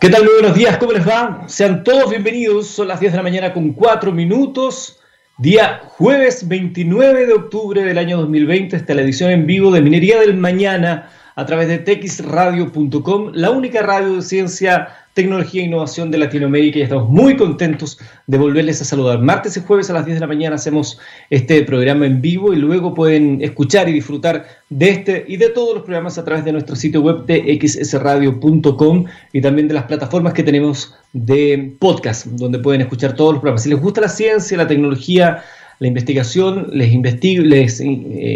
¿Qué tal? Muy buenos días, ¿cómo les va? Sean todos bienvenidos, son las 10 de la mañana con 4 minutos, día jueves 29 de octubre del año 2020, esta es la edición en vivo de Minería del Mañana a través de texradio.com, la única radio de ciencia tecnología e innovación de Latinoamérica y estamos muy contentos de volverles a saludar. Martes y jueves a las 10 de la mañana hacemos este programa en vivo y luego pueden escuchar y disfrutar de este y de todos los programas a través de nuestro sitio web txsradio.com y también de las plataformas que tenemos de podcast, donde pueden escuchar todos los programas. Si les gusta la ciencia, la tecnología, la investigación, les, les eh,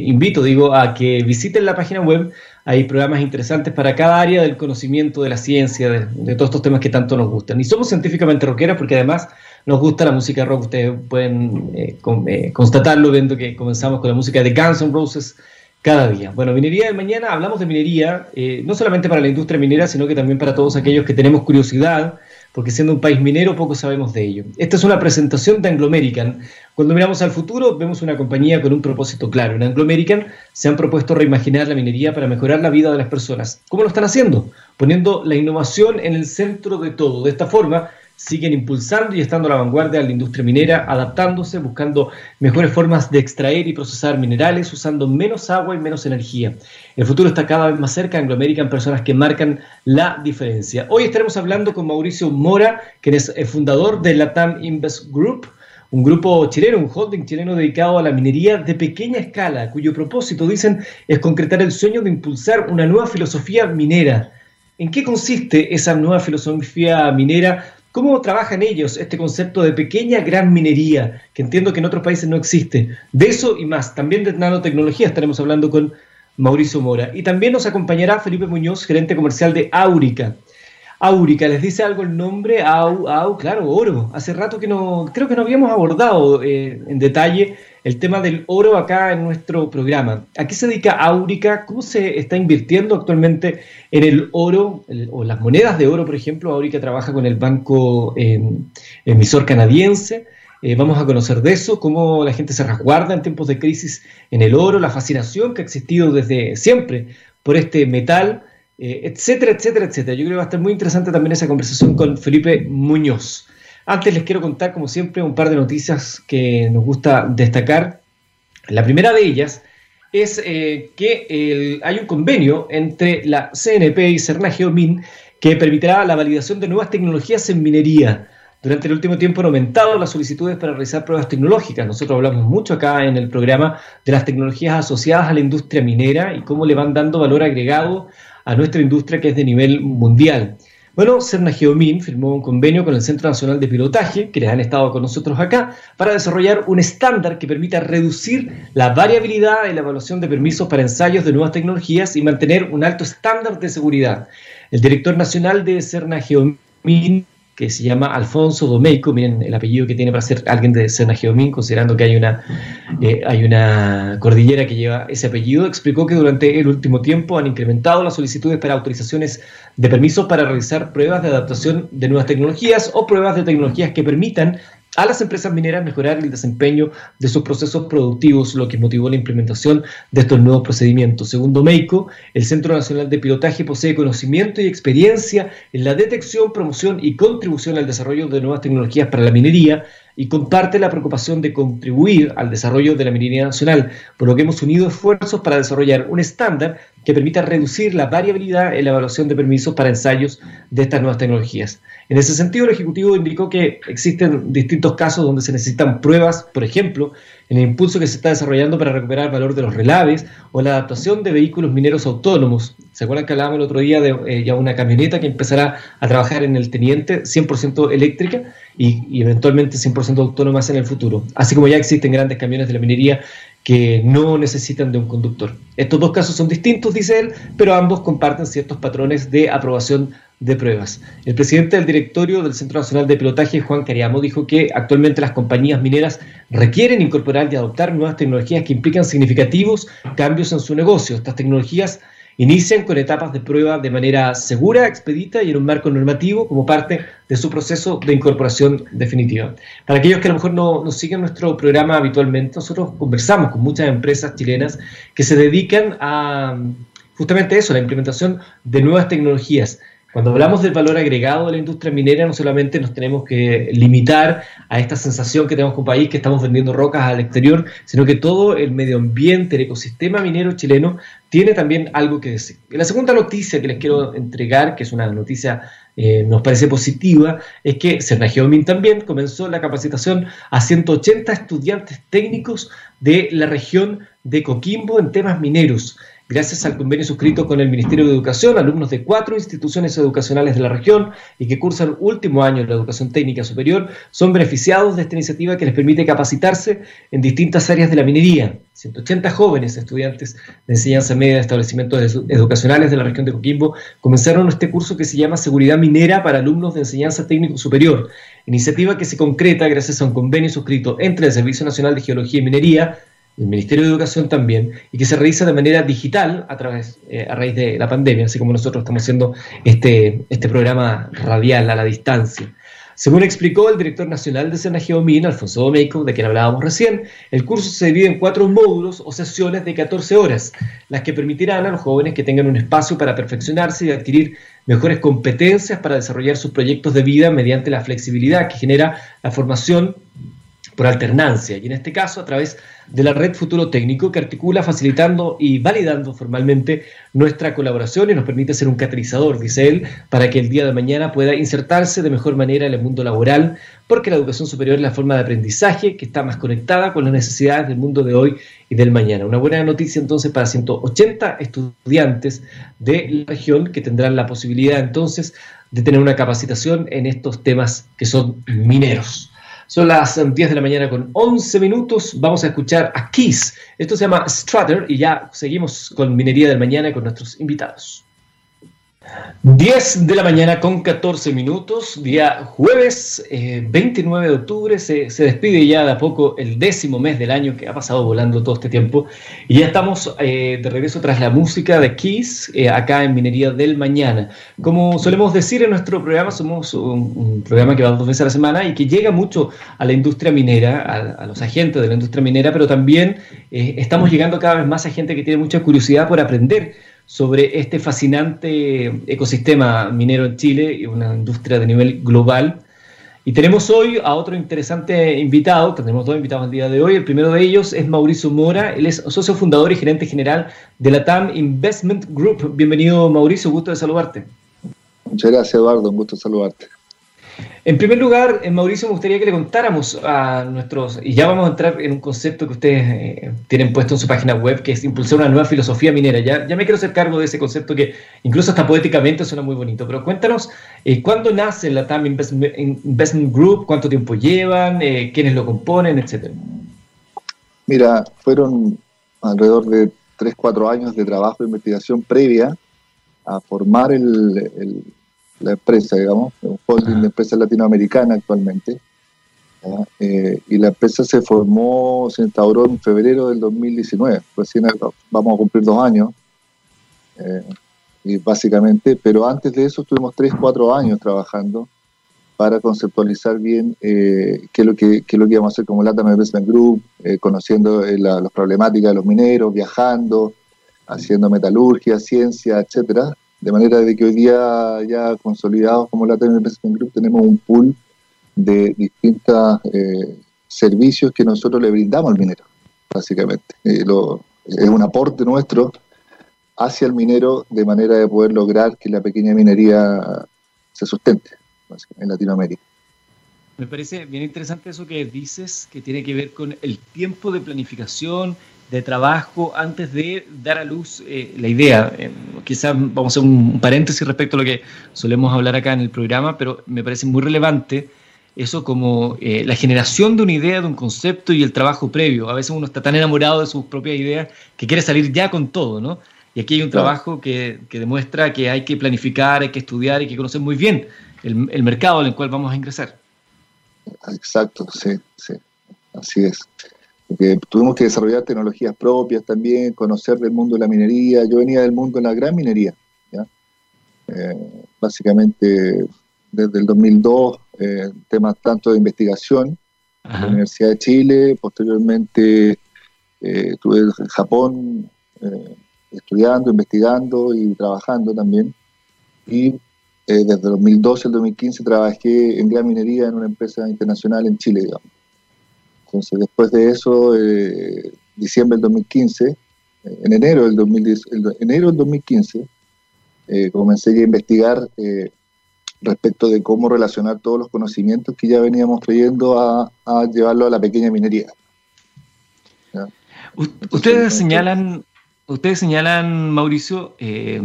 invito, digo, a que visiten la página web hay programas interesantes para cada área del conocimiento de la ciencia, de, todos estos temas que tanto nos gustan. Y somos científicamente rockeras porque además nos gusta la música rock. Ustedes pueden eh, eh, constatarlo viendo que comenzamos con la música de Guns N' Roses cada día. Bueno, minería de mañana, hablamos de minería, eh, no solamente para la industria minera, sino que también para todos aquellos que tenemos curiosidad porque siendo un país minero poco sabemos de ello. Esta es una presentación de Anglo American. Cuando miramos al futuro vemos una compañía con un propósito claro. En Anglo American se han propuesto reimaginar la minería para mejorar la vida de las personas. ¿Cómo lo están haciendo? Poniendo la innovación en el centro de todo. De esta forma siguen impulsando y estando a la vanguardia de la industria minera, adaptándose, buscando mejores formas de extraer y procesar minerales, usando menos agua y menos energía. El futuro está cada vez más cerca, Anglo American, personas que marcan la diferencia. Hoy estaremos hablando con Mauricio Mora, quien es el fundador de Latam Invest Group, un grupo chileno, un holding chileno dedicado a la minería de pequeña escala, cuyo propósito, dicen, es concretar el sueño de impulsar una nueva filosofía minera. ¿En qué consiste esa nueva filosofía minera? ¿Cómo trabajan ellos este concepto de pequeña gran minería, que entiendo que en otros países no existe? De eso y más, también de nanotecnología estaremos hablando con Mauricio Mora. Y también nos acompañará Felipe Muñoz, gerente comercial de Áurica. Áurica, ¿les dice algo el nombre? Au, au, claro, oro. Hace rato que no, creo que no habíamos abordado eh, en detalle el tema del oro acá en nuestro programa. ¿A qué se dedica Áurica? ¿Cómo se está invirtiendo actualmente en el oro o las monedas de oro, por ejemplo? Áurica trabaja con el banco em, emisor canadiense. Eh, vamos a conocer de eso, cómo la gente se resguarda en tiempos de crisis en el oro, la fascinación que ha existido desde siempre por este metal, eh, etcétera, etcétera, etcétera. Yo creo que va a estar muy interesante también esa conversación con Felipe Muñoz. Antes les quiero contar, como siempre, un par de noticias que nos gusta destacar. La primera de ellas es eh, que hay un convenio entre la CNP y Cerna Geomin que permitirá la validación de nuevas tecnologías en minería. Durante el último tiempo han aumentado las solicitudes para realizar pruebas tecnológicas. Nosotros hablamos mucho acá en el programa de las tecnologías asociadas a la industria minera y cómo le van dando valor agregado a nuestra industria que es de nivel mundial. Bueno, Cerna Geomin firmó un convenio con el Centro Nacional de Pilotaje, que les han estado con nosotros acá, para desarrollar un estándar que permita reducir la variabilidad en la evaluación de permisos para ensayos de nuevas tecnologías y mantener un alto estándar de seguridad. El director nacional de Cerna Geomin que se llama Alfonso Domeico, miren el apellido que tiene para ser alguien de Sena Geomín, considerando que hay una, eh, hay una cordillera que lleva ese apellido, explicó que durante el último tiempo han incrementado las solicitudes para autorizaciones de permisos para realizar pruebas de adaptación de nuevas tecnologías o pruebas de tecnologías que permitan a las empresas mineras mejorar el desempeño de sus procesos productivos, lo que motivó la implementación de estos nuevos procedimientos. Según Domeico, el Centro Nacional de Pilotaje posee conocimiento y experiencia en la detección, promoción y contribución al desarrollo de nuevas tecnologías para la minería y comparte la preocupación de contribuir al desarrollo de la minería nacional, por lo que hemos unido esfuerzos para desarrollar un estándar que permita reducir la variabilidad en la evaluación de permisos para ensayos de estas nuevas tecnologías. En ese sentido, el Ejecutivo indicó que existen distintos casos donde se necesitan pruebas, por ejemplo, en el impulso que se está desarrollando para recuperar el valor de los relaves o la adaptación de vehículos mineros autónomos. ¿Se acuerdan que hablábamos el otro día de eh, ya una camioneta que empezará a trabajar en el teniente 100% eléctrica y, y eventualmente 100% autónoma en el futuro? Así como ya existen grandes camiones de la minería que no necesitan de un conductor. Estos dos casos son distintos, dice él, pero ambos comparten ciertos patrones de aprobación de pruebas. El presidente del directorio del Centro Nacional de Pilotaje, Juan Cariamo, dijo que actualmente las compañías mineras requieren incorporar y adoptar nuevas tecnologías que implican significativos cambios en su negocio. Estas tecnologías inician con etapas de prueba de manera segura, expedita y en un marco normativo como parte de su proceso de incorporación definitiva. Para aquellos que a lo mejor no, no siguen nuestro programa habitualmente, nosotros conversamos con muchas empresas chilenas que se dedican a justamente eso, la implementación de nuevas tecnologías Cuando hablamos del valor agregado de la industria minera, no solamente nos tenemos que limitar a esta sensación que tenemos como país que estamos vendiendo rocas al exterior, sino que todo el medio ambiente, el ecosistema minero chileno tiene también algo que decir. la segunda noticia que les quiero entregar, que es una noticia eh, nos parece positiva, es que Cernageomin también comenzó la capacitación a 180 estudiantes técnicos de la región de Coquimbo en temas mineros gracias al convenio suscrito con el Ministerio de Educación, alumnos de cuatro instituciones educacionales de la región y que cursan último año en la educación técnica superior son beneficiados de esta iniciativa que les permite capacitarse en distintas áreas de la minería. 180 jóvenes estudiantes de enseñanza media de establecimientos educacionales de la región de Coquimbo comenzaron este curso que se llama Seguridad Minera para alumnos de enseñanza técnico superior, iniciativa que se concreta gracias a un convenio suscrito entre el Servicio Nacional de Geología y Minería, el Ministerio de Educación también, y que se realiza de manera digital a, través, eh, a raíz de la pandemia, así como nosotros estamos haciendo este, este programa radial a la distancia. Según explicó el director nacional de Sena Geomín, Alfonso Domeico, de quien hablábamos recién, el curso se divide en cuatro módulos o sesiones de 14 horas, las que permitirán a los jóvenes que tengan un espacio para perfeccionarse y adquirir mejores competencias para desarrollar sus proyectos de vida mediante la flexibilidad que genera la formación por alternancia, y en este caso a través de la red Futuro Técnico que articula facilitando y validando formalmente nuestra colaboración y nos permite ser un catalizador, dice él, para que el día de mañana pueda insertarse de mejor manera en el mundo laboral, porque la educación superior es la forma de aprendizaje que está más conectada con las necesidades del mundo de hoy y del mañana. Una buena noticia entonces para 180 estudiantes de la región que tendrán la posibilidad entonces de tener una capacitación en estos temas que son mineros. Son las 10 de la mañana con 11 minutos. Vamos a escuchar a Kiss. Esto se llama Strutter y ya seguimos con Minería del Mañana con nuestros invitados. 10 de la mañana con 14 minutos, día jueves 29 eh, de octubre, se, despide ya de a poco el décimo mes del año que ha pasado volando todo este tiempo y ya estamos eh, de regreso tras la música de Kiss eh, acá en Minería del Mañana. Como solemos decir en nuestro programa, somos un, programa que va dos veces a la semana y que llega mucho a la industria minera, a, a los agentes de la industria minera, pero también estamos llegando cada vez más a gente que tiene mucha curiosidad por aprender sobre este fascinante ecosistema minero en Chile y una industria de nivel global. Y tenemos hoy a otro interesante invitado, tenemos dos invitados el día de hoy. El primero de ellos es Mauricio Mora, él es socio fundador y gerente general de la TAM Investment Group. Bienvenido Mauricio, gusto de saludarte. Muchas gracias Eduardo, un gusto saludarte. En primer lugar, eh, Mauricio, me gustaría que le contáramos a nuestros, y ya vamos a entrar en un concepto que ustedes eh, tienen puesto en su página web, que es impulsar una nueva filosofía minera. Ya, ya me quiero hacer cargo de ese concepto que incluso hasta poéticamente suena muy bonito, pero cuéntanos, eh, ¿cuándo nace la TAM Investment, Group? ¿Cuánto tiempo llevan? ¿Quiénes lo componen? Etcétera. Mira, fueron alrededor de 3, 4 años de trabajo de investigación previa a formar el la empresa, digamos, un holding de empresas latinoamericanas actualmente. Eh, y la empresa se formó, se instauró en febrero del 2019, recién vamos a cumplir dos años. Eh, y básicamente, pero antes de eso estuvimos tres, cuatro años trabajando para conceptualizar bien eh, qué, es lo que, qué es lo que íbamos a hacer como Latam Investment Group, conociendo las problemáticas de los mineros, viajando, haciendo metalurgia, ciencia, etcétera, de manera de que hoy día ya consolidados como la Investment Group tenemos un pool de distintos eh, servicios que nosotros le brindamos al minero, básicamente. Eh, es un aporte nuestro hacia el minero de manera de poder lograr que la pequeña minería se sustente en Latinoamérica. Me parece bien interesante eso que dices, que tiene que ver con el tiempo de planificación, de trabajo antes de dar a luz eh, la idea. Eh, quizás vamos a hacer un paréntesis respecto a lo que solemos hablar acá en el programa, pero me parece muy relevante eso como eh, la generación de una idea, de un concepto y el trabajo previo. A veces uno está tan enamorado de sus propias ideas que quiere salir ya con todo, ¿no? Y aquí hay un trabajo que, que, demuestra que hay que planificar, hay que estudiar, hay que conocer muy bien el, el mercado en el cual vamos a ingresar. Exacto, sí, sí, así es porque tuvimos que desarrollar tecnologías propias también, conocer del mundo de la minería. Yo venía del mundo de la gran minería, eh, básicamente desde el 2002, eh, temas tanto de investigación, en la Universidad de Chile, posteriormente eh, estuve en Japón estudiando, investigando y trabajando también. Y desde el 2012 al 2015 trabajé en gran minería en una empresa internacional en Chile, digamos. Entonces, después de eso, diciembre del 2015, en enero del, 2010, enero del 2015, comencé a investigar respecto de cómo relacionar todos los conocimientos que ya veníamos trayendo a, llevarlo a la pequeña minería. ustedes señalan, ustedes señalan, Mauricio, eh,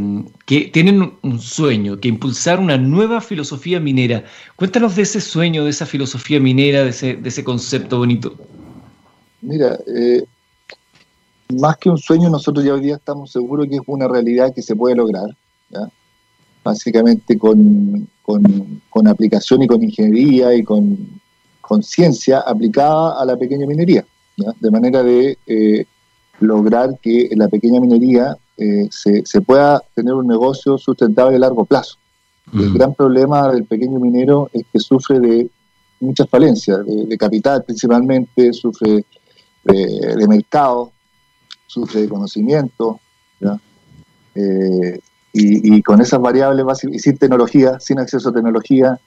que tienen un sueño, que impulsar una nueva filosofía minera. Cuéntanos de ese sueño, de esa filosofía minera, de ese, concepto bonito. Mira, eh, más que un sueño, nosotros ya hoy día estamos seguros que es una realidad que se puede lograr. Básicamente con, aplicación y con ingeniería y con, ciencia aplicada a la pequeña minería, de manera de eh, lograr que la pequeña minería eh, se, se, pueda tener un negocio sustentable a largo plazo. El gran problema del pequeño minero es que sufre de muchas falencias, de, capital principalmente, sufre de, mercado, sufre de conocimiento. Eh, y, con esas variables, y sin tecnología, sin acceso a tecnología,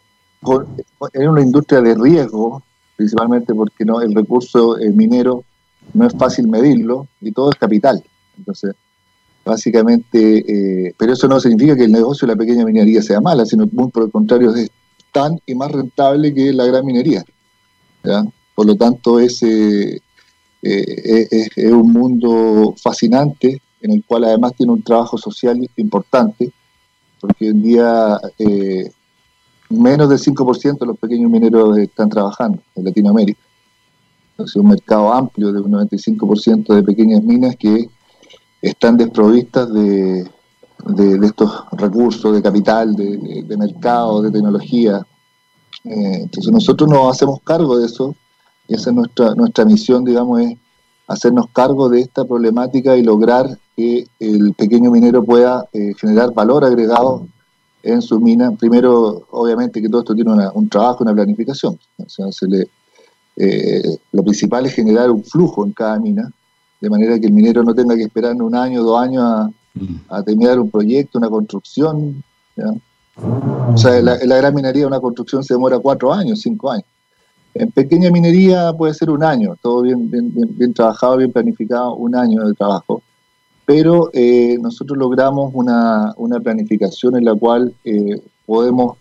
en una industria de riesgo, principalmente porque no el recurso minero no es fácil medirlo y todo es capital. Entonces, básicamente, eh, pero eso no significa que el negocio de la pequeña minería sea mala, sino muy por el contrario, es tan y más rentable que la gran minería. Por lo tanto, es, eh, eh, es un mundo fascinante en el cual además tiene un trabajo social importante, porque hoy en día eh, menos del 5% de los pequeños mineros están trabajando en Latinoamérica. Entonces, un mercado amplio de un 95% de pequeñas minas que están desprovistas de, de, estos recursos, de capital, de, mercado, de tecnología. Eh, entonces, nosotros nos hacemos cargo de eso y esa es nuestra, nuestra misión, digamos, es hacernos cargo de esta problemática y lograr que el pequeño minero pueda eh, generar valor agregado en su mina. Primero, obviamente que todo esto tiene un trabajo, una planificación. Eh, lo principal es generar un flujo en cada mina, de manera que el minero no tenga que esperar un año, dos años a, mm. terminar un proyecto, una construcción. O sea, en la, gran minería una construcción se demora cuatro años, cinco años. En pequeña minería puede ser un año, todo bien, bien, bien trabajado, bien planificado, un año de trabajo pero eh, nosotros logramos una, planificación en la cual eh, podemos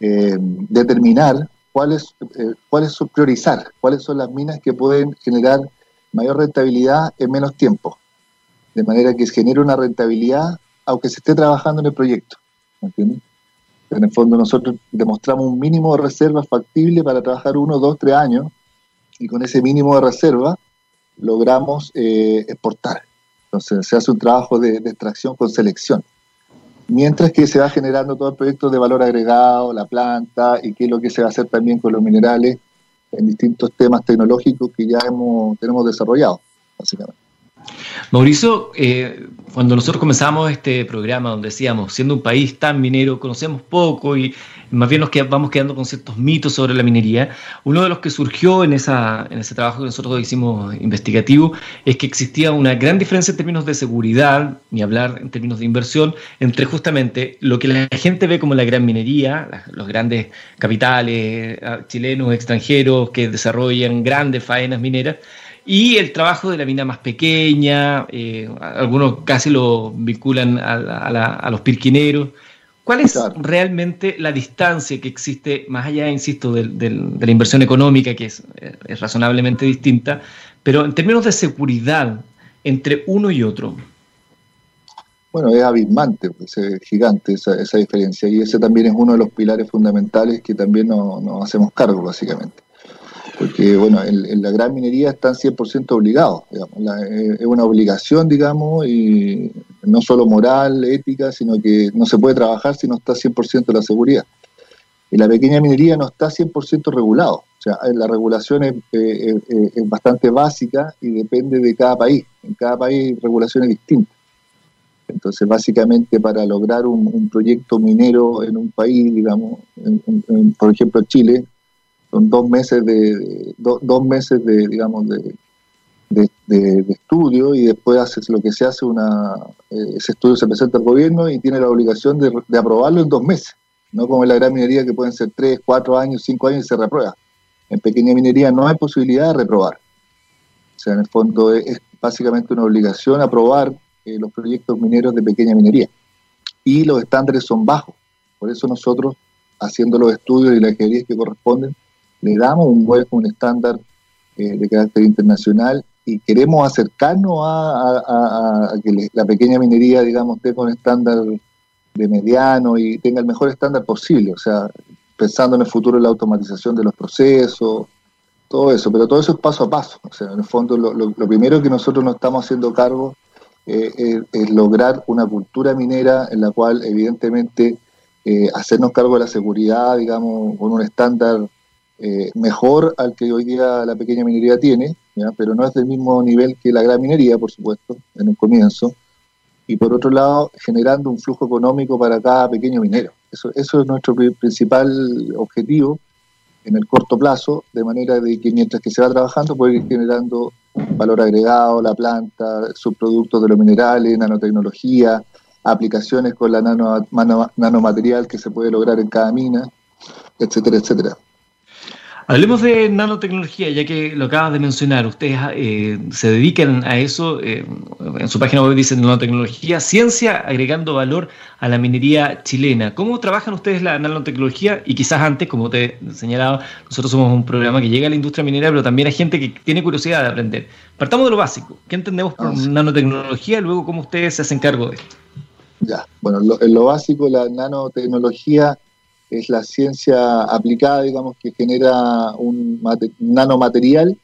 eh, determinar cuáles, cuáles son, priorizar, cuáles son las minas que pueden generar mayor rentabilidad en menos tiempo, de manera que genere una rentabilidad aunque se esté trabajando en el proyecto. En el fondo nosotros demostramos un mínimo de reserva factible para trabajar uno, dos, tres años y con ese mínimo de reserva logramos exportar. Entonces se hace un trabajo de, extracción con selección. Mientras que se va generando todo el proyecto de valor agregado, la planta y qué es lo que se va a hacer también con los minerales en distintos temas tecnológicos que ya hemos, tenemos desarrollado, básicamente. Mauricio, eh, cuando nosotros comenzamos este programa donde decíamos, siendo un país tan minero, conocemos poco y más bien nos vamos quedando con ciertos mitos sobre la minería, uno de los que surgió en, ese trabajo que nosotros hicimos investigativo es que existía una gran diferencia en términos de seguridad, ni hablar en términos de inversión, entre justamente lo que la gente ve como la gran minería, los grandes capitales ah, chilenos, extranjeros que desarrollan grandes faenas mineras, y el trabajo de la mina más pequeña, eh, algunos casi lo vinculan a, los pirquineros. ¿Cuál es realmente la distancia que existe, más allá, insisto, de, la inversión económica, que es, razonablemente distinta, pero en términos de seguridad entre uno y otro? Bueno, es abismante, pues, es gigante esa, diferencia, y ese también es uno de los pilares fundamentales que también nos hacemos cargo, básicamente porque bueno, en, la gran minería están 100% obligados, eh, es una obligación, digamos, y no solo moral, ética, sino que no se puede trabajar si no está 100% la seguridad. Y la pequeña minería no está 100% regulado, o sea, la regulación es, eh, eh, es, bastante básica y depende de cada país, en cada país hay regulaciones distintas. Entonces, básicamente, para lograr un, proyecto minero en un país, digamos, por ejemplo, Chile, son dos meses de, dos meses de digamos de, de, estudio y después hace lo que se hace una eh, ese estudio se presenta al gobierno y tiene la obligación de, aprobarlo en dos meses no como en la gran minería que pueden ser 3, 4 años, 5 años y se reprueba. En pequeña minería no hay posibilidad de reprobar. O sea, en el fondo es, básicamente una obligación aprobar eh, los proyectos mineros de pequeña minería. Y los estándares son bajos. Por eso nosotros, haciendo los estudios y las ingenierías que corresponden, le damos un hueco, un estándar eh, de carácter internacional y queremos acercarnos a, que la pequeña minería, digamos, esté con estándar de mediano y tenga el mejor estándar posible, o sea, pensando en el futuro la automatización de los procesos, todo eso, pero todo eso es paso a paso, o sea, en el fondo lo, primero que nosotros nos estamos haciendo cargo eh, es, lograr una cultura minera en la cual evidentemente eh, hacernos cargo de la seguridad, digamos, con un estándar eh, mejor al que hoy día la pequeña minería tiene, pero no es del mismo nivel que la gran minería, por supuesto, en un comienzo. Y por otro lado, generando un flujo económico para cada pequeño minero. Eso, eso es nuestro principal objetivo en el corto plazo, de manera de que mientras que se va trabajando puede ir generando valor agregado, la planta, subproductos de los minerales, nanotecnología, aplicaciones con la nano, nanomaterial que se puede lograr en cada mina, etcétera, etcétera. Hablemos de nanotecnología, ya que lo acabas de mencionar. Ustedes eh, se dedican a eso. Eh, en su página web dicen nanotecnología, ciencia agregando valor a la minería chilena. ¿Cómo trabajan ustedes la nanotecnología? Y quizás antes, como te señalaba, nosotros somos un programa que llega a la industria minera, pero también hay gente que tiene curiosidad de aprender. Partamos de lo básico. ¿Qué entendemos por ah, nanotecnología y luego cómo ustedes se hacen cargo de esto? Ya, bueno, en lo básico, la nanotecnología es la ciencia aplicada, digamos, que genera un nanomaterial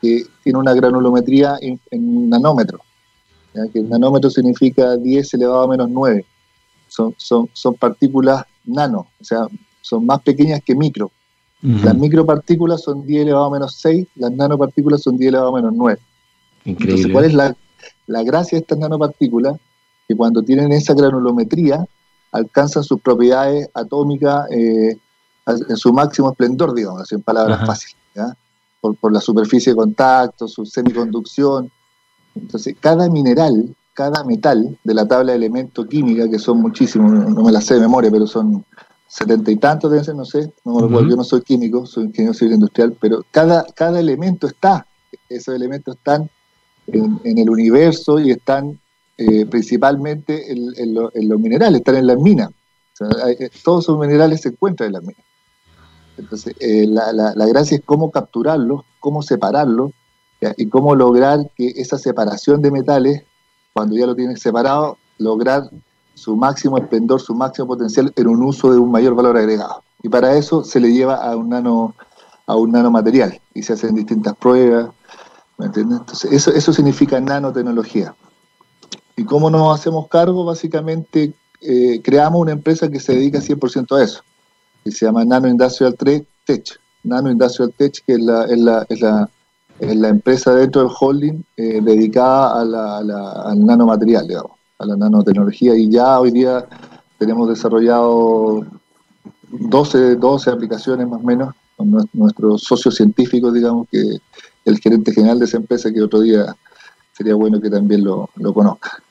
que tiene una granulometría en, nanómetro. Que el nanómetro significa 10 elevado a menos 9. Son, son, son partículas nano, o sea, son más pequeñas que micro. Las micropartículas son 10 elevado a menos 6, las nanopartículas son 10 elevado a menos 9. Increíble. Entonces, ¿cuál es la, la gracia de estas nanopartículas? Que cuando tienen esa granulometría, alcanzan sus propiedades atómicas eh, en su máximo esplendor, digamos, en palabras fáciles, Por, la superficie de contacto, su semiconducción. Entonces, cada mineral, cada metal de la tabla de elementos química, que son muchísimos, no me las sé de memoria, pero son setenta y tantos, deben ser, no sé, no me yo no soy químico, soy ingeniero civil industrial, pero cada, cada elemento está, esos elementos están en, en el universo y están eh, principalmente en, los minerales, están en las minas. Eh, todos esos minerales se encuentran en las minas. Entonces, eh, la, la, gracia es cómo capturarlos, cómo separarlos y cómo lograr que esa separación de metales, cuando ya lo tienes separado, lograr su máximo esplendor, su máximo potencial en un uso de un mayor valor agregado. Y para eso se le lleva a un nano a un nanomaterial y se hacen distintas pruebas. Entonces, eso, eso significa nanotecnología. ¿Y cómo nos hacemos cargo? Básicamente eh, creamos una empresa que se dedica 100% a eso, que se llama Nano Industrial Tech. Nano Industrial Tech, que es la, es la, es la, es la empresa dentro del holding eh, dedicada a la, al nanomaterial, digamos, a la nanotecnología. Y ya hoy día tenemos desarrollado 12, 12 aplicaciones más o menos con nuestros socios científicos, digamos, que el gerente general de esa empresa, que otro día sería bueno que también lo, conozca.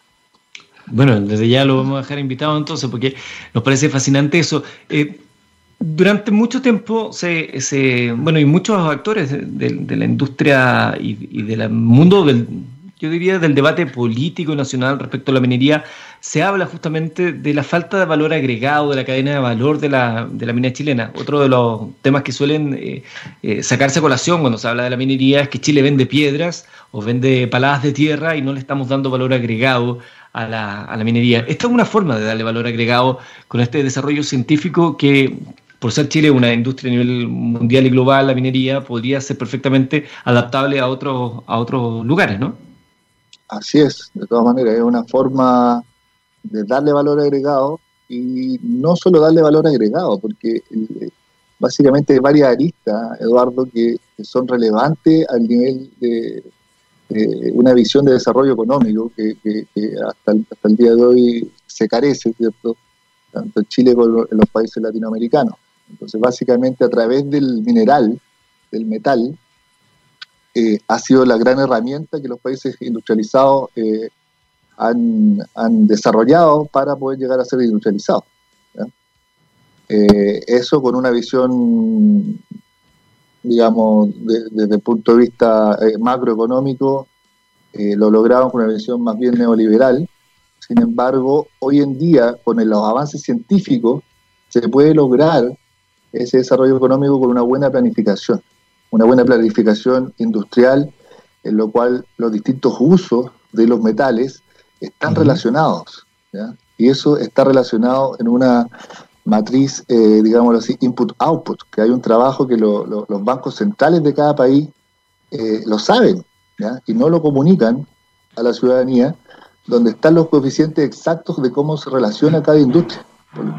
Bueno, desde ya lo vamos a dejar invitado entonces, porque nos parece fascinante eso. Eh, durante mucho tiempo se, bueno, y muchos actores de, la industria y, del mundo del, yo diría, del debate político nacional respecto a la minería, se habla justamente de la falta de valor agregado de la cadena de valor de la, de la minería chilena. Otro de los temas que suelen eh, eh, sacarse a colación cuando se habla de la minería es que Chile vende piedras o vende paladas de tierra y no le estamos dando valor agregado a la, a la minería. Esta es una forma de darle valor agregado con este desarrollo científico que, por ser Chile una industria a nivel mundial y global, la minería podría ser perfectamente adaptable a otros, a otros lugares, ¿no? Así es, de todas maneras, es una forma de darle valor agregado y no solo darle valor agregado, porque eh, básicamente hay varias aristas, Eduardo, que, son relevantes al nivel de, una visión de desarrollo económico que, hasta, el, hasta, el, día de hoy se carece, ¿cierto? Tanto en Chile como en los países latinoamericanos. Entonces, básicamente a través del mineral, del metal, eh, ha sido la gran herramienta que los países industrializados eh, han, desarrollado para poder llegar a ser industrializados. Eh, eso con una visión, digamos, desde el punto de vista macroeconómico, lo logramos con una visión más bien neoliberal. Sin embargo, hoy en día, con los avances científicos, se puede lograr ese desarrollo económico con una buena planificación, una buena planificación industrial, en lo cual los distintos usos de los metales están relacionados. Y eso está relacionado en una matriz, eh, digámoslo así, input-output, que hay un trabajo que los bancos centrales de cada país eh, lo saben y no lo comunican a la ciudadanía, donde están los coeficientes exactos de cómo se relaciona cada industria.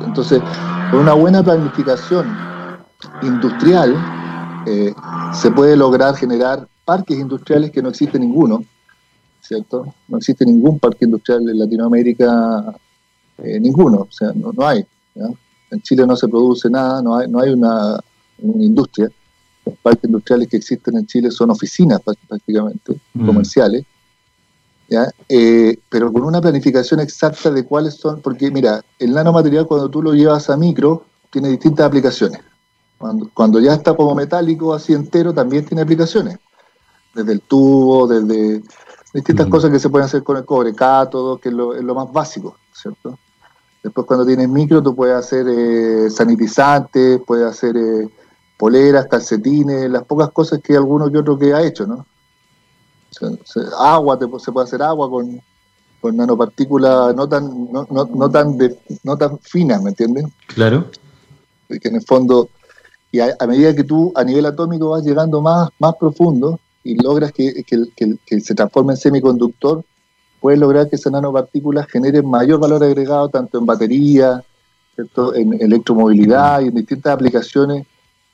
Entonces, con una buena planificación industrial, eh, se puede lograr generar parques industriales que no existe ninguno, ¿cierto? No existe ningún parque industrial en Latinoamérica, eh, ninguno, o sea, no, hay. En Chile no se produce nada, no hay, no hay una, industria. Los parques industriales que existen en Chile son oficinas prácticamente, mm. comerciales, ¿ya? Eh, pero con una planificación exacta de cuáles son, porque mira, el nanomaterial cuando tú lo llevas a micro tiene distintas aplicaciones. Cuando, cuando ya está como metálico así entero también tiene aplicaciones desde el tubo, desde distintas cosas que se pueden hacer con el cobre, cátodo, que es lo, más básico, ¿cierto? Después cuando tienes micro tú puedes hacer eh, sanitizantes, puedes hacer eh, poleras, calcetines, las pocas cosas que alguno que otro que ha hecho, ¿no? agua, se puede hacer agua con, con nanopartículas no tan, no, no, tan no tan finas, ¿me entiendes? Claro. Que en el fondo, y a, medida que tú a nivel atómico vas llegando más, más profundo, y logras que, se transforme en semiconductor, puedes lograr que esas nanopartículas generen mayor valor agregado tanto en batería, en electromovilidad y en distintas aplicaciones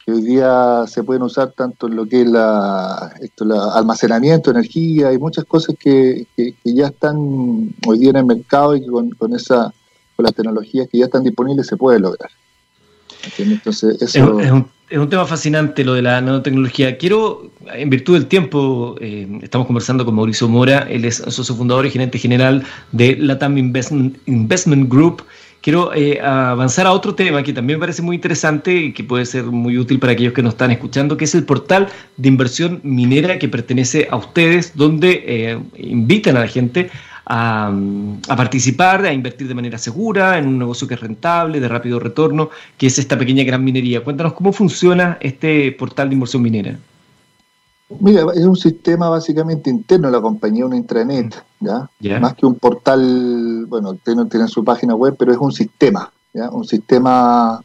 que hoy día se pueden usar tanto en lo que es la, esto, almacenamiento, energía y muchas cosas que, ya están hoy día en el mercado y con, con, esa, con las tecnologías que ya están disponibles se puede lograr. Entonces, eso... es, un, es un tema fascinante lo de la nanotecnología. Quiero, en virtud del tiempo, eh, estamos conversando con Mauricio Mora, él es socio fundador y gerente general de Latam Investment, Investment Group. Quiero eh, avanzar a otro tema que también me parece muy interesante y que puede ser muy útil para aquellos que nos están escuchando, que es el portal de inversión minera que pertenece a ustedes, donde eh, invitan a la gente a, participar, a invertir de manera segura en un negocio que es rentable, de rápido retorno, que es esta pequeña gran minería. Cuéntanos cómo funciona este portal de inversión minera. Mira, es un sistema básicamente interno de la compañía, un intranet, ¿ya? Más que un portal, bueno, tiene, tiene su página web, pero es un sistema, ¿ya? Un sistema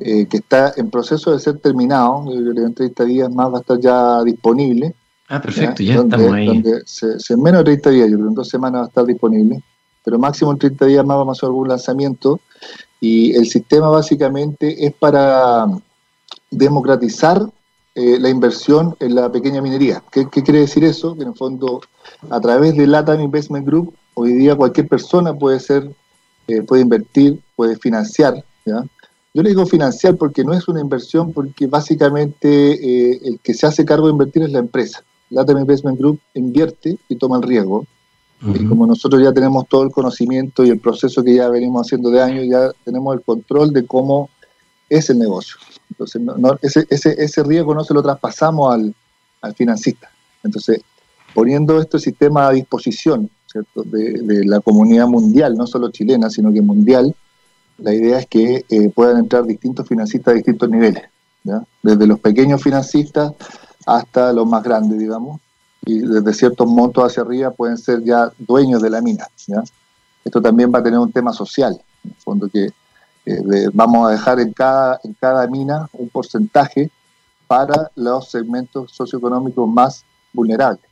eh, que está en proceso de ser terminado, en 30 días más va a estar ya disponible, Ah, perfecto, ya, estamos ahí. Donde se, en menos de 30 días, yo creo, en dos semanas va a estar disponible, pero máximo en 30 días más vamos a hacer algún lanzamiento. Y el sistema básicamente es para democratizar eh, la inversión en la pequeña minería. ¿Qué, quiere decir eso? Que en el fondo, a través de Latam Investment Group, hoy día cualquier persona puede ser, eh, puede invertir, puede financiar. ¿ya? Yo le digo financiar porque no es una inversión, porque básicamente eh, el que se hace cargo de invertir es la empresa. Latam Investment Group invierte y toma el riesgo. Y como nosotros ya tenemos todo el conocimiento y el proceso que ya venimos haciendo de años, ya tenemos el control de cómo es el negocio. Entonces, ese, ese, ese, riesgo no se lo traspasamos al, al financista. Entonces, poniendo este sistema a disposición De, la comunidad mundial, no solo chilena, sino que mundial, la idea es que eh, puedan entrar distintos financistas a distintos niveles, desde los pequeños financistas hasta los más grandes, digamos, y desde ciertos montos hacia arriba pueden ser ya dueños de la mina. Esto también va a tener un tema social, en el fondo que eh, vamos a dejar en cada, en cada mina un porcentaje para los segmentos socioeconómicos más vulnerables,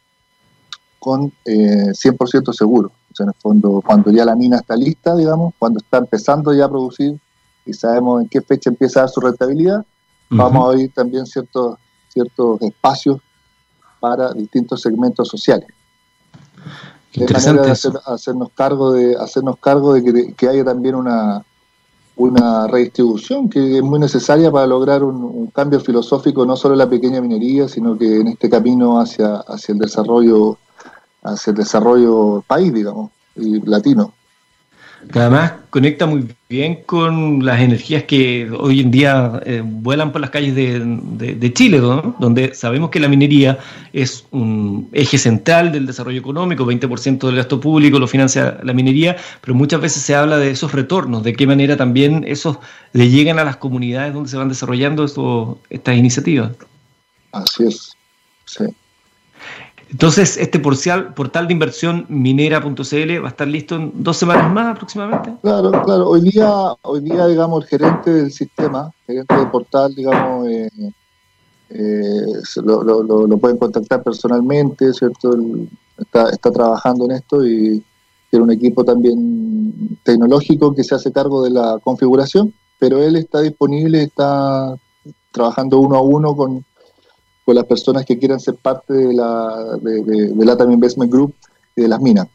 con eh, 100% seguro. en el fondo, cuando ya la mina está lista, digamos, cuando está empezando ya a producir y sabemos en qué fecha empieza a dar su rentabilidad, vamos a oír también ciertos ciertos espacios para distintos segmentos sociales. Interesante de hacernos cargo de hacernos cargo de que, haya también una una redistribución que es muy necesaria para lograr un, cambio filosófico no solo en la pequeña minería sino que en este camino hacia hacia el desarrollo hacia el desarrollo país digamos y latino que además conecta muy bien con las energías que hoy en día eh, vuelan por las calles de, Chile, donde sabemos que la minería es un eje central del desarrollo económico, 20% del gasto público lo financia la minería, pero muchas veces se habla de esos retornos, de qué manera también esos le llegan a las comunidades donde se van desarrollando estas iniciativas. Así es, sí. Entonces, este portal, portal de inversión minera.cl va a estar listo en dos semanas más aproximadamente. Claro, claro. Hoy día, hoy día digamos, el gerente del sistema, gerente del portal, digamos, eh, eh, lo, pueden contactar personalmente, ¿cierto? está trabajando en esto y tiene un equipo también tecnológico que se hace cargo de la configuración, pero él está disponible, está trabajando uno a uno con con las personas que quieran ser parte de la de, de, Investment Group y de las minas.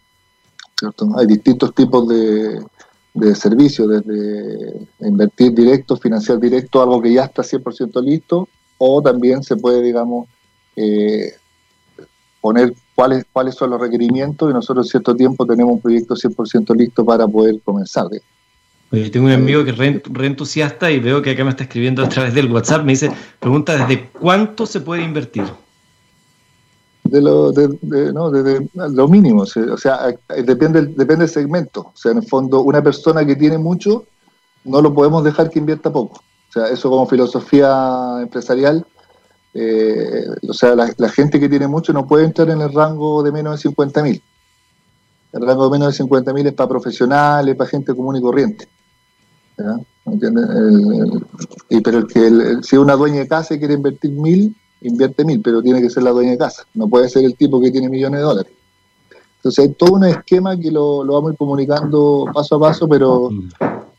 Hay distintos tipos de, de servicios, desde invertir directo, financiar directo, algo que ya está 100% listo, o también se puede, digamos, eh, poner cuáles, cuáles son los requerimientos y nosotros en cierto tiempo tenemos un proyecto 100% listo para poder comenzar tengo un amigo que es re, entusiasta y veo que acá me está escribiendo a través del WhatsApp. Me dice, pregunta, ¿desde cuánto se puede invertir? De lo, de, no, de, lo mínimo, o sea, depende, depende del segmento. O sea, en el fondo, una persona que tiene mucho, no lo podemos dejar que invierta poco. O sea, eso como filosofía empresarial, eh, o sea, la, la, gente que tiene mucho no puede entrar en el rango de menos de 50 mil. El rango de menos de 50 mil es para profesionales, para gente común y corriente. Y pero el que si una dueña de casa quiere invertir mil, invierte mil, pero tiene que ser la dueña de casa, no puede ser el tipo que tiene millones de dólares. Entonces hay todo un esquema que lo, vamos a ir comunicando paso a paso, pero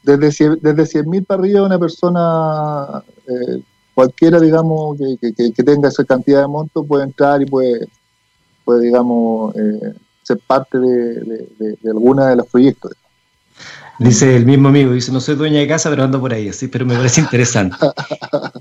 desde 100 desde mil para arriba una persona, eh, cualquiera, digamos, que, que, tenga esa cantidad de monto puede entrar y puede, puede digamos, eh, ser parte de, de, de alguna de los proyectos. Dice el mismo amigo, dice, no soy dueña de casa, pero ando por ahí, así, pero me parece interesante.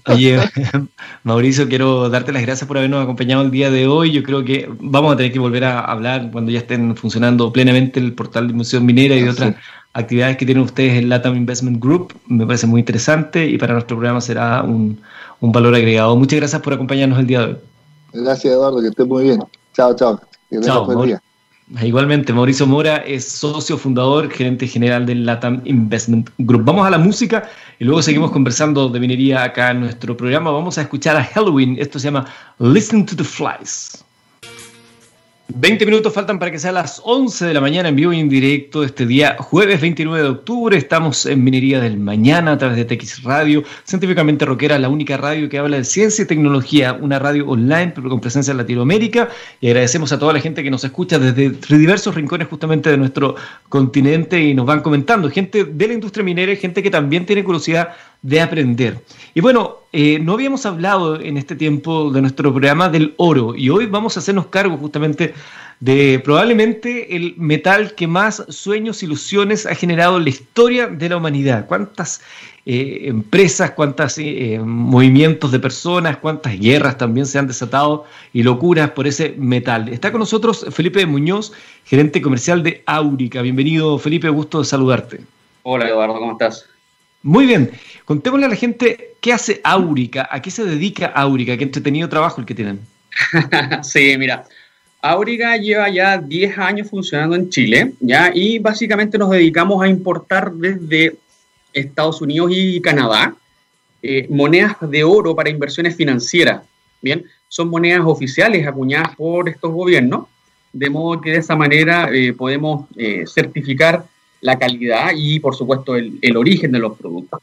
Oye, Mauricio, quiero darte las gracias por habernos acompañado el día de hoy. Yo creo que vamos a tener que volver a hablar cuando ya estén funcionando plenamente el portal de inversión minera y de otras actividades que tienen ustedes en Latam Investment Group. Me parece muy interesante y para nuestro programa será un, un valor agregado. Muchas gracias por acompañarnos el día de hoy. Gracias, Eduardo, que esté muy bien. Chao, chao. chao, Igualmente, Mauricio Mora es socio fundador, gerente general del Latam Investment Group. Vamos a la música y luego seguimos conversando de minería acá en nuestro programa. Vamos a escuchar a Halloween. Esto se llama Listen to the Flies. 20 minutos faltan para que sea las 11 de la mañana en vivo y en directo este día, jueves 29 de octubre. Estamos en Minería del Mañana a través de TX Radio, científicamente rockera, la única radio que habla de ciencia y tecnología, una radio online pero con presencia en Latinoamérica. Y agradecemos a toda la gente que nos escucha desde diversos rincones justamente de nuestro continente y nos van comentando. Gente de la industria minera gente que también tiene curiosidad de aprender. Y bueno, eh, no habíamos hablado en este tiempo de nuestro programa del oro y hoy vamos a hacernos cargo justamente de probablemente el metal que más sueños, ilusiones ha generado en la historia de la humanidad. ¿Cuántas eh, empresas, cuántos eh, movimientos de personas, cuántas guerras también se han desatado y locuras por ese metal? Está con nosotros Felipe Muñoz, gerente comercial de Áurica. Bienvenido Felipe, gusto de saludarte. Hola Eduardo, ¿cómo estás? Muy bien, contémosle a la gente qué hace Áurica, a qué se dedica Áurica, qué entretenido trabajo el que tienen. sí, mira, Áurica lleva ya 10 años funcionando en Chile, ¿ya? Y básicamente nos dedicamos a importar desde Estados Unidos y Canadá eh, monedas de oro para inversiones financieras, ¿bien? Son monedas oficiales acuñadas por estos gobiernos, de modo que de esa manera eh, podemos eh, certificar la calidad y, por supuesto, el, origen de los productos.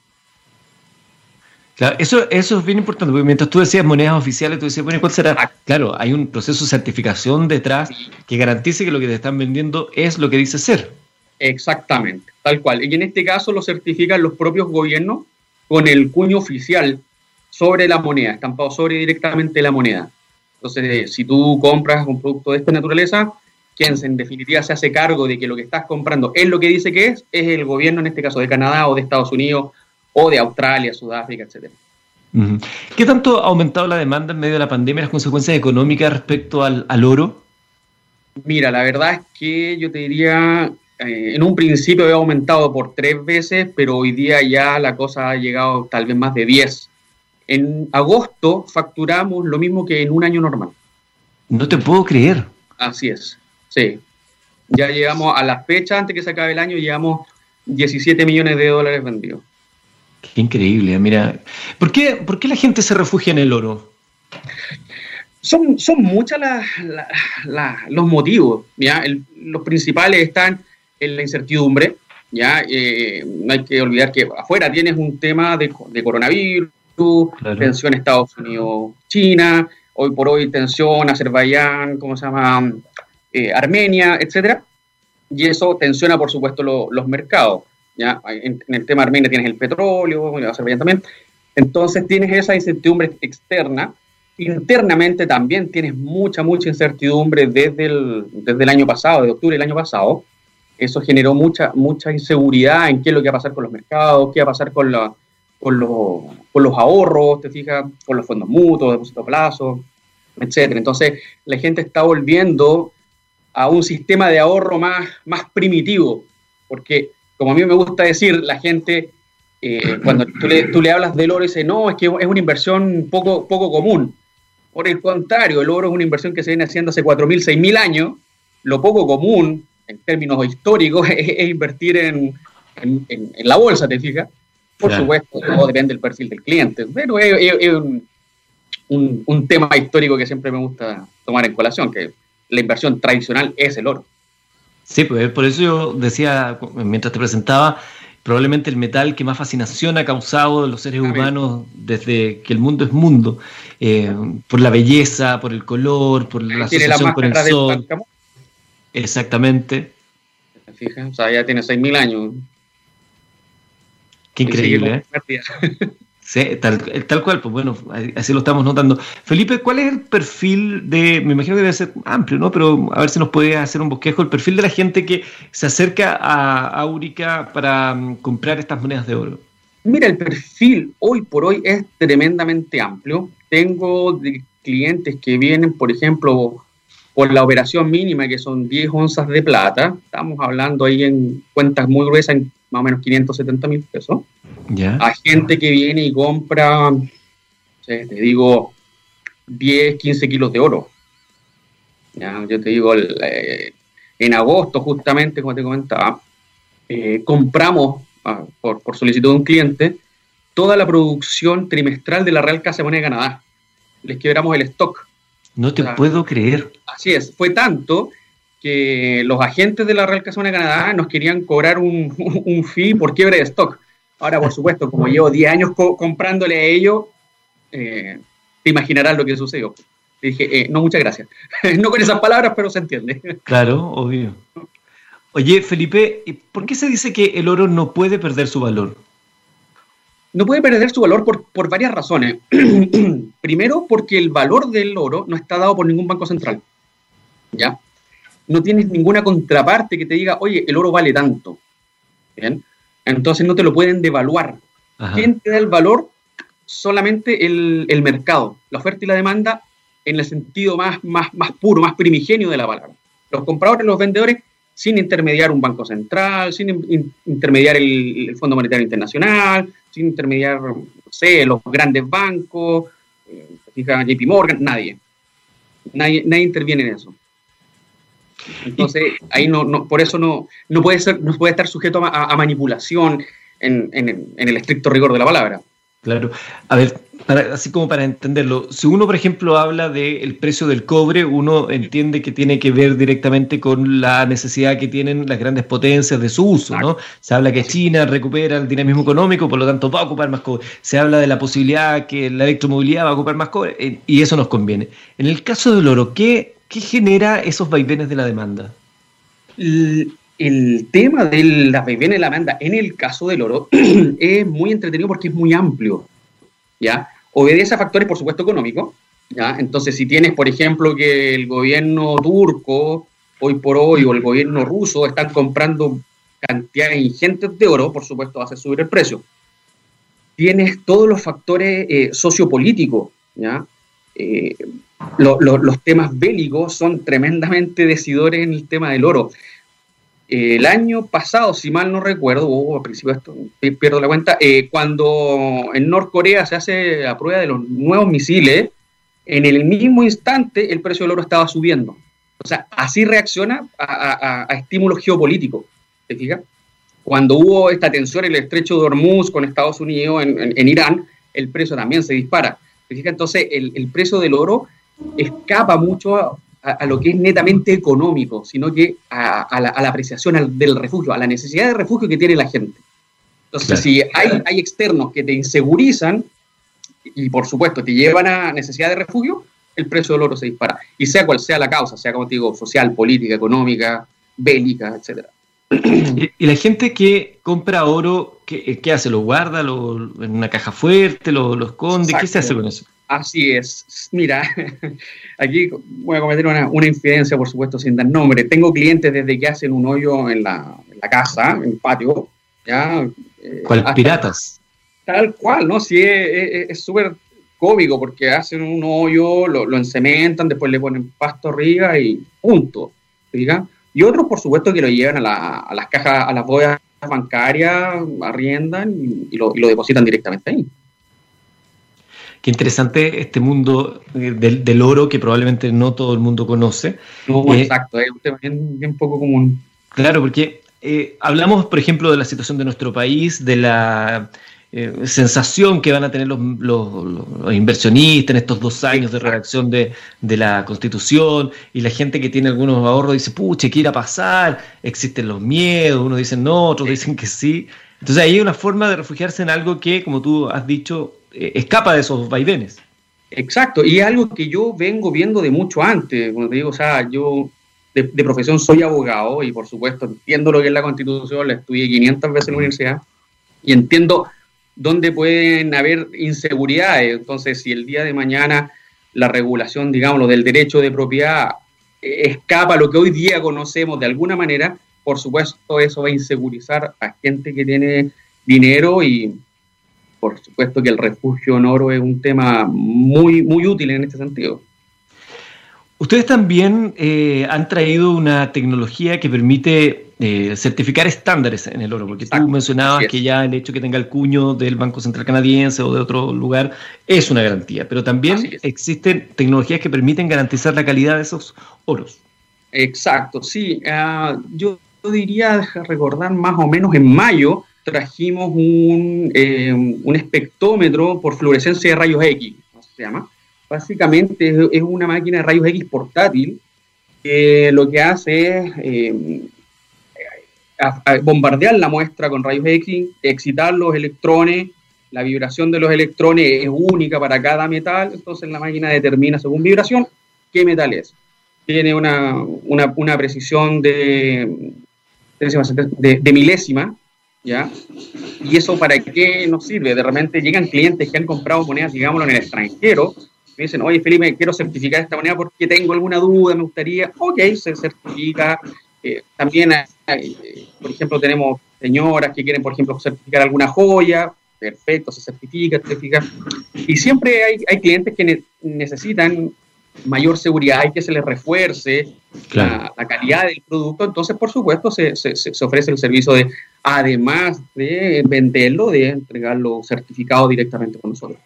Claro, eso, eso es bien importante, porque mientras tú decías monedas oficiales, tú decías, bueno, ¿cuál será? Claro, hay un proceso de certificación detrás que garantice que lo que te están vendiendo es lo que dice ser. Exactamente, tal cual. Y en este caso lo certifican los propios gobiernos con el cuño oficial sobre la moneda, estampado sobre directamente la moneda. Entonces, si tú compras un producto de esta naturaleza, quien en definitiva se hace cargo de que lo que estás comprando es lo que dice que es, es el gobierno, en este caso de Canadá o de Estados Unidos o de Australia, Sudáfrica, etc. ¿Qué tanto ha aumentado la demanda en medio de la pandemia y las consecuencias económicas respecto al, oro? Mira, la verdad es que yo te diría eh, en un principio había aumentado por tres veces, pero hoy día ya la cosa ha llegado tal vez más de 10. En agosto facturamos lo mismo que en un año normal. No te puedo creer. Así es, sí. Ya llegamos a la fecha, antes que se acabe el año, llevamos 17 millones de dólares vendidos. Qué increíble, mira. ¿Por qué, ¿Por qué la gente se refugia en el oro? Son, son muchos los motivos. ¿ya? los principales están en la incertidumbre. ¿ya? Eh, no hay que olvidar que afuera tienes un tema de, coronavirus, tensión Estados Unidos-China, hoy por hoy tensión Azerbaiyán, ¿cómo se llama? Eh, Armenia, etcétera. Y eso tensiona, por supuesto, los mercados. ¿Ya? En, el tema Armenia tienes el petróleo, Azerbaiyán también. Entonces tienes esa incertidumbre externa internamente también tienes mucha, mucha incertidumbre desde el, desde el año pasado, de octubre del año pasado. Eso generó mucha, mucha inseguridad en qué es lo que va a pasar con los mercados, qué va a pasar con, la, con, los, con los ahorros, te fijas, con los fondos mutuos, depósito a plazo, etc. Entonces, la gente está volviendo a un sistema de ahorro más, más primitivo, porque, como a mí me gusta decir, la gente, eh, cuando tú le, tú le hablas del oro, dice, no, es que es una inversión poco, poco común. Por el contrario, el oro es una inversión que se viene haciendo hace 4.000, 6.000 años. Lo poco común, en términos históricos, es, invertir en, la bolsa, ¿te fijas? Por supuesto, todo depende del perfil del cliente, pero es, un, tema histórico que siempre me gusta tomar en colación, que la inversión tradicional es el oro. Sí, pues por eso yo decía, mientras te presentaba, probablemente el metal que más fascinación ha causado los seres humanos desde que el mundo es mundo, eh, por la belleza, por el color, por la asociación con el sol. Exactamente. Fija, o sea, ya tiene 6.000 años. Qué increíble. ¿eh? Sí, tal, tal, cual, pues bueno, así lo estamos notando. Felipe, ¿cuál es el perfil de, me imagino que debe ser amplio, ¿no? Pero a ver si nos puede hacer un bosquejo, el perfil de la gente que se acerca a Áurica para mm, comprar estas monedas de oro. Mira, el perfil hoy por hoy es tremendamente amplio. Tengo clientes que vienen, por ejemplo, por la operación mínima, que son 10 onzas de plata. Estamos hablando ahí en cuentas muy gruesas, en más o menos 570 mil pesos. A gente que viene y compra, te digo, 10, 15 kilos de oro. ¿Ya? Yo te digo, eh, en agosto justamente, como te comentaba, eh, compramos, ah, por, por, solicitud de un cliente, toda la producción trimestral de la Real Casa de Moneda de Canadá. Les quebramos el stock. No te puedo creer. Así es, fue tanto que los agentes de la Real Casa de Canadá nos querían cobrar un, un, fee por quiebre de stock. Ahora, por supuesto, como llevo 10 años comprándole a ellos, eh, te imaginarás lo que sucedió. Le dije, eh, no, muchas gracias. no con esas palabras, pero se entiende. Claro, obvio. Oye, Felipe, ¿por qué se dice que el oro no puede perder su valor? No puede perder su valor por, por varias razones. Primero, porque el valor del oro no está dado por ningún banco central. ¿Ya? No tienes ninguna contraparte que te diga, oye, el oro vale tanto. ¿Bien? Entonces no te lo pueden devaluar. ¿Quién te da el valor? Solamente el, mercado, la oferta y la demanda en el sentido más, más, más puro, más primigenio de la palabra. Los compradores, los vendedores, sin intermediar un banco central, sin intermediar el, Fondo Monetario Internacional, sin intermediar, no sé, los grandes bancos, eh, JP Morgan, nadie. Nadie, nadie interviene en eso. Entonces, ahí no, no, por eso no, no, puede ser, no puede estar sujeto a, manipulación en, el estricto rigor de la palabra. Claro. A ver, así como para entenderlo, si uno, por ejemplo, habla del precio del cobre, uno entiende que tiene que ver directamente con la necesidad que tienen las grandes potencias de su uso, ¿no? Se habla que China recupera el dinamismo económico, por lo tanto va a ocupar más cobre. Se habla de la posibilidad que la electromovilidad va a ocupar más cobre, eh, y eso nos conviene. En el caso del oro, ¿qué ¿Qué genera esos vaivenes de la demanda? El, tema de las vaivenes de la demanda en el caso del oro es muy entretenido porque es muy amplio. ¿ya? Obedece a factores, por supuesto, económicos. ¿ya? Entonces, si tienes, por ejemplo, que el gobierno turco, hoy por hoy, o el gobierno ruso están comprando cantidades ingentes de oro, por supuesto, hace subir el precio. Tienes todos los factores eh, sociopolíticos, ¿ya? Eh, los temas bélicos son tremendamente decidores en el tema del oro. el año pasado, si mal no recuerdo, principio esto, pierdo la cuenta, eh, cuando en Norcorea se hace la prueba de los nuevos misiles, en el mismo instante el precio del oro estaba subiendo. O sea, así reacciona a, estímulos geopolíticos. ¿Te fijas? Cuando hubo esta tensión en el estrecho de Hormuz con Estados Unidos, en, Irán, el precio también se dispara. ¿Te fijas? Entonces, el, precio del oro escapa mucho a, lo que es netamente económico, sino que a, la, apreciación del refugio, a la necesidad de refugio que tiene la gente. Entonces, si hay, hay externos que te insegurizan y, por supuesto, te llevan a necesidad de refugio, el precio del oro se dispara. Y sea cual sea la causa, sea como te digo, social, política, económica, bélica, etcétera. ¿Y la gente que compra oro, qué, qué hace? ¿Lo guarda en una caja fuerte? ¿Lo, lo esconde? ¿Qué se hace con eso? Así es. Mira, aquí voy a cometer una, una, infidencia, por supuesto, sin dar nombre. Tengo clientes desde que hacen un hoyo en la, casa, en el patio. ¿ya? Eh. ¿Piratas? Tal cual, ¿no? Sí, es súper cómico porque hacen un hoyo, lo, lo, encementan, después le ponen pasto arriba y punto. Y otros, por supuesto, que lo llevan a, las cajas, a las bodas bancarias, arriendan y, lo, depositan directamente ahí. Qué interesante este mundo eh, del, oro que probablemente no todo el mundo conoce. No, eh, exacto, es un tema bien, poco común. Claro, porque eh, hablamos, por ejemplo, de la situación de nuestro país, de la eh, sensación que van a tener los, inversionistas en estos dos años de redacción de, la Constitución y la gente que tiene algunos ahorros dice, puche, ¿qué irá a pasar? Existen los miedos, unos dicen no, otros dicen que sí. Entonces ahí hay una forma de refugiarse en algo que, como tú has dicho, eh, escapa de esos vaivenes. Exacto, y es algo que yo vengo viendo de mucho antes, como te digo, o sea, yo de, profesión soy abogado y por supuesto entiendo lo que es la Constitución, la estudié 500 veces en la universidad y entiendo donde pueden haber inseguridades. Entonces, si el día de mañana la regulación, digamos, del derecho de propiedad escapa a lo que hoy día conocemos de alguna manera, por supuesto eso va a insegurizar a gente que tiene dinero y por supuesto que el refugio en oro es un tema muy, muy útil en este sentido. Ustedes también eh, han traído una tecnología que permite eh, certificar estándares en el oro, porque tú mencionabas que ya el hecho que tenga el cuño del Banco Central Canadiense o de otro lugar es una garantía, pero también existen tecnologías que permiten garantizar la calidad de esos oros. Exacto, sí. Ah, yo diría, recordar más o menos en mayo, trajimos un, eh, un espectrómetro por fluorescencia de rayos X, ¿cómo se llama? Básicamente es, una máquina de rayos X portátil que lo que hace es eh, bombardear la muestra con rayos X, excitar los electrones, la vibración de los electrones es única para cada metal, entonces la máquina determina según vibración qué metal es. Tiene una, una, precisión de, de, de, milésima, ¿ya? ¿Y eso para qué nos sirve? De repente llegan clientes que han comprado monedas, digámoslo, en el extranjero, dicen, oye Felipe, quiero certificar esta moneda porque tengo alguna duda, me gustaría, ok, se certifica. Eh, también, por ejemplo, tenemos señoras que quieren, por ejemplo, certificar alguna joya, perfecto, se certifica, certifica. Y siempre hay, hay clientes que necesitan mayor seguridad, hay que se les refuerce la, calidad del producto, entonces por supuesto se, se, se, ofrece el servicio de, además de venderlo, de entregarlo certificado directamente con nosotros.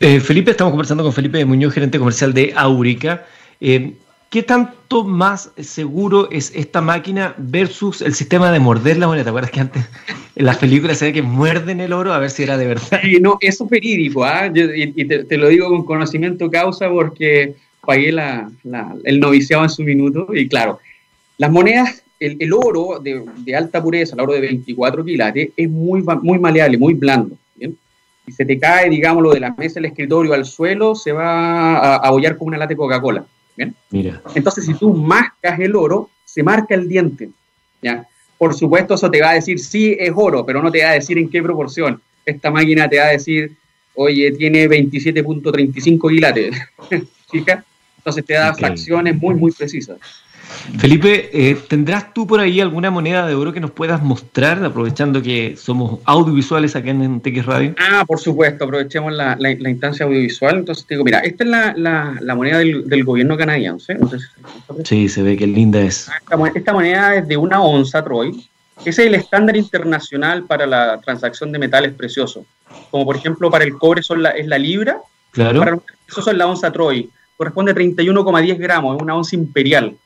Eh, Felipe, estamos conversando con Felipe Muñoz, gerente comercial de Aurica. Eh, ¿Qué tanto más seguro es esta máquina versus el sistema de morder la moneda? ¿Te acuerdas que antes en las películas se ve que muerden el oro a ver si era de verdad? Sí, no, eso es verídico, ¿ah? y, te, lo digo con conocimiento causa porque pagué el noviciado en su minuto y claro, las monedas, el, oro de, alta pureza, el oro de 24 quilates, es muy, muy maleable, muy blando y se te cae, digámoslo, de la mesa del escritorio al suelo, se va a abollar con una lata de Coca-Cola. ¿Bien? Mira. Entonces, si tú mascas el oro, se marca el diente. ¿ya? Por supuesto, eso te va a decir, sí, es oro, pero no te va a decir en qué proporción. Esta máquina te va a decir, oye, tiene 27.35 quilates. Entonces te da fracciones muy, muy precisas. Felipe, eh, ¿tendrás tú por ahí alguna moneda de oro que nos puedas mostrar, aprovechando que somos audiovisuales acá en TX Radio? Ah, por supuesto, aprovechemos la, instancia audiovisual. Entonces te digo, mira, esta es la, moneda del, gobierno canadiense. sí, se ve que linda es. Ah, esta, moneda es de una onza, Troy. Ese es el estándar internacional para la transacción de metales preciosos. Como por ejemplo para el cobre son la, es la libra, claro. para los preciosos es la onza Troy. Corresponde a 31,10 gramos, es una onza imperial.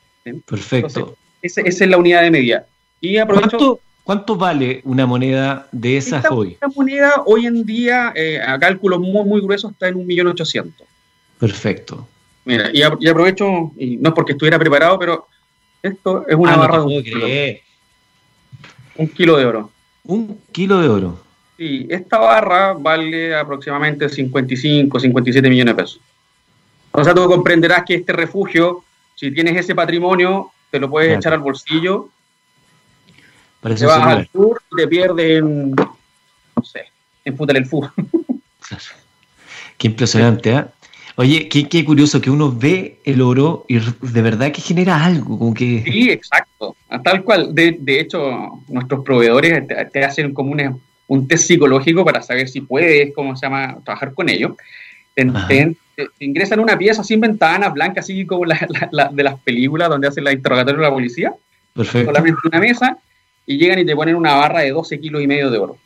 Perfecto. esa, es la unidad de medida. Y aprovecho, ¿Cuánto, vale una moneda de esas hoy? Esta moneda hoy en día, eh, a cálculos muy, muy gruesos, está en 1.800.000. Perfecto. Mira, y, aprovecho, y no es porque estuviera preparado, pero esto es una ah, barra de un kilo de oro. Un kilo de oro. Sí, esta barra vale aproximadamente 55, 57 millones de pesos. O sea, tú comprenderás que este refugio si tienes ese patrimonio, te lo puedes echar al bolsillo. te vas al sur y te pierdes en, no sé, en Futal el Fútbol. Qué impresionante, ¿eh? Oye, qué, curioso que uno ve el oro y de verdad que genera algo, como que... Sí, exacto, tal cual. De, hecho, nuestros proveedores te, hacen como un test psicológico para saber si puedes, ¿cómo se llama?, trabajar con ellos. Te, ingresan una pieza sin ventanas, blanca, así como la, de las películas donde hacen la interrogatorio de la policía. Perfecto. Solamente una mesa y llegan y te ponen una barra de 12 kilos y medio de oro.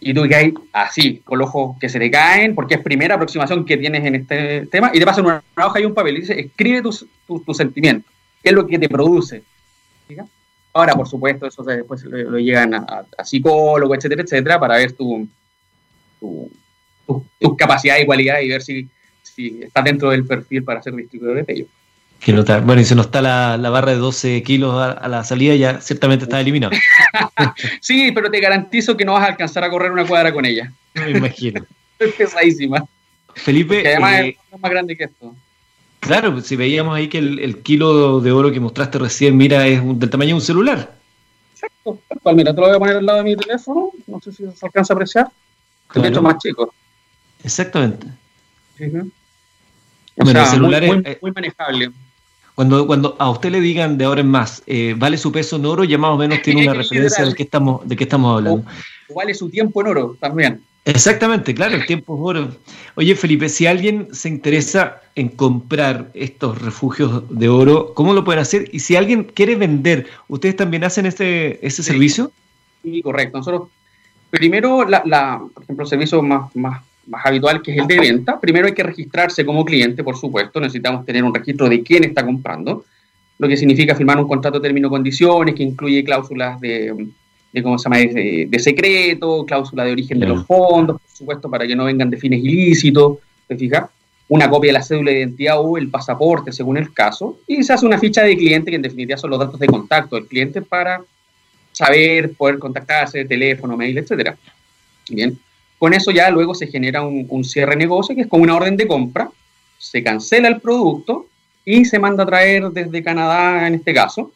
Y tú hay así, con los ojos que se te caen, porque es primera aproximación que tienes en este tema, y te pasan una, hoja y un papel y dice, escribe tus tu, sentimientos, qué es lo que te produce. Ahora, por supuesto, eso después lo, llegan a, a, psicólogo, etcétera, etcétera, para ver tu, tus capacidades y cualidades y ver si, si estás dentro del perfil para ser distribuidor de Tello. Que no bueno, y si no está la, barra de 12 kilos a, la salida, ya ciertamente está eliminado. sí, pero te garantizo que no vas a alcanzar a correr una cuadra con ella. Me imagino. es pesadísima. Felipe. además eh, es más grande que esto. Claro, si veíamos ahí que el, kilo de oro que mostraste recién, mira, es del tamaño de un celular. Exacto, mira, te lo voy a poner al lado de mi teléfono, no sé si se alcanza a apreciar. Te hecho más chico. Exactamente. celular muy, muy, muy, manejable. Cuando, cuando a usted le digan de ahora en más, eh, ¿vale su peso en oro? Ya más o menos tiene una referencia de qué estamos, de qué estamos hablando. O, vale su tiempo en oro también. Exactamente, claro, el tiempo es oro. Oye, Felipe, si alguien se interesa en comprar estos refugios de oro, ¿cómo lo pueden hacer? Y si alguien quiere vender, ¿ustedes también hacen ese, ese servicio? Sí, correcto. Nosotros, primero, la, la, por ejemplo, el servicio más, más más habitual, que es el de venta. Primero hay que registrarse como cliente, por supuesto. Necesitamos tener un registro de quién está comprando, lo que significa firmar un contrato de término condiciones que incluye cláusulas de, ¿cómo se llama?, de, secreto, cláusula de origen de los fondos, por supuesto, para que no vengan de fines ilícitos, ¿te fijas? Una copia de la cédula de identidad o el pasaporte, según el caso, y se hace una ficha de cliente, que en definitiva son los datos de contacto del cliente para saber, poder contactarse, teléfono, mail, etcétera. Bien, con eso ya luego se genera un, cierre de negocio, que es como una orden de compra, se cancela el producto y se manda a traer desde Canadá en este caso,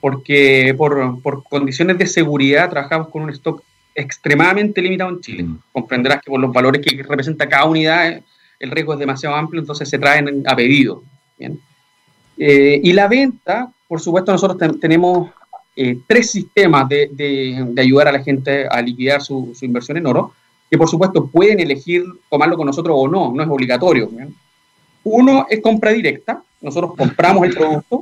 porque por, condiciones de seguridad trabajamos con un stock extremadamente limitado en Chile. Mm. Comprenderás que por los valores que representa cada unidad el riesgo es demasiado amplio, entonces se traen a pedido. Eh, y la venta, por supuesto, nosotros tenemos eh, tres sistemas de, ayudar a la gente a liquidar su inversión en oro que por supuesto pueden elegir tomarlo con nosotros o no, no es obligatorio. Uno es compra directa, nosotros compramos el producto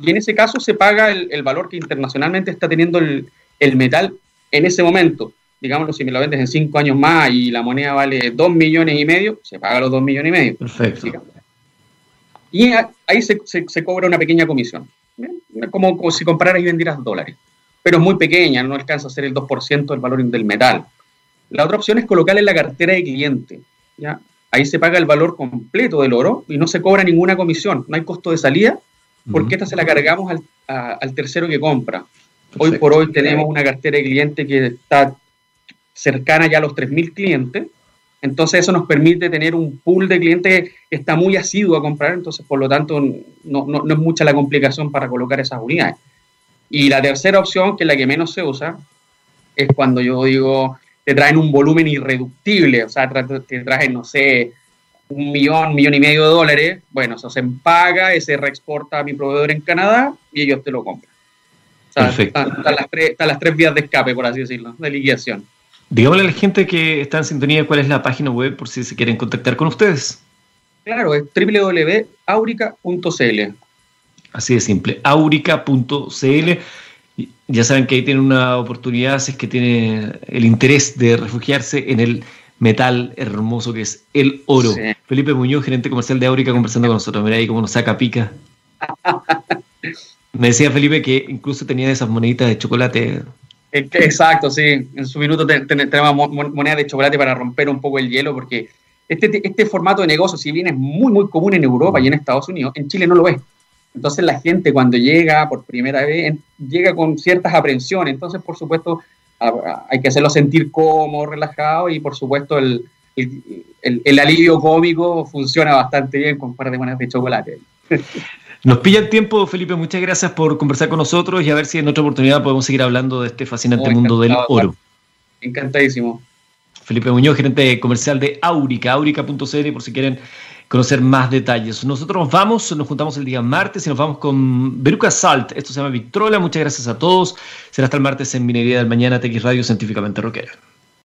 y en ese caso se paga el, valor que internacionalmente está teniendo el, metal en ese momento. Digámoslo, si me lo vendes en cinco años más y la moneda vale dos millones y medio, se paga los dos millones y medio. Perfecto. Y ahí se, cobra una pequeña comisión, como, como si compraras y vendieras dólares. Pero es muy pequeña, no alcanza a ser el 2% del valor del metal. La otra opción es colocarle en la cartera de cliente. ¿ya? Ahí se paga el valor completo del oro y no se cobra ninguna comisión, no hay costo de salida, porque esta se la cargamos al, tercero que compra. Hoy por hoy tenemos una cartera de cliente que está cercana ya a los 3.000 clientes, entonces eso nos permite tener un pool de clientes que está muy asiduo a comprar, entonces por lo tanto no, no es mucha la complicación para colocar esas unidades. Y la tercera opción, que es la que menos se usa, es cuando yo digo, te traen un volumen irreductible, o sea, te traen, no sé, un millón, millón y medio de dólares, bueno, eso se paga, se reexporta a mi proveedor en Canadá y ellos te lo compran. Perfecto. Están, las tres, están, las tres, vías de escape, por así decirlo, de liquidación. Digámosle a la gente que está en sintonía cuál es la página web por si se quieren contactar con ustedes. Claro, es www.aurica.cl. Así de simple, aurica.cl. Ya saben que ahí tienen una oportunidad si es que tiene el interés de refugiarse en el metal hermoso que es el oro. Felipe Muñoz, gerente comercial de Aurica, conversando con nosotros. Mira ahí cómo nos saca pica. Me decía Felipe que incluso tenía esas moneditas de chocolate. Exacto, sí. En su minuto tenemos monedas de chocolate para romper un poco el hielo, porque este, este formato de negocio, si bien es muy, muy común en Europa y en Estados Unidos, en Chile no lo es. Entonces la gente cuando llega por primera vez, llega con ciertas aprensiones. Entonces, por supuesto, hay que hacerlo sentir cómodo, relajado y por supuesto el, el, alivio cómico funciona bastante bien con un par de monedas de chocolate. Nos pilla el tiempo, Felipe. Muchas gracias por conversar con nosotros y a ver si en otra oportunidad podemos seguir hablando de este fascinante mundo del oro. Encantadísimo. Felipe Muñoz, gerente comercial de Aurica, aurica.cl, por si quieren conocer más detalles. Nosotros nos vamos, nos juntamos el día martes y nos vamos con Beruca Salt. Esto se llama Victrola. Muchas gracias a todos. Será hasta el martes en Minería del Mañana, TX Radio Científicamente Rockera.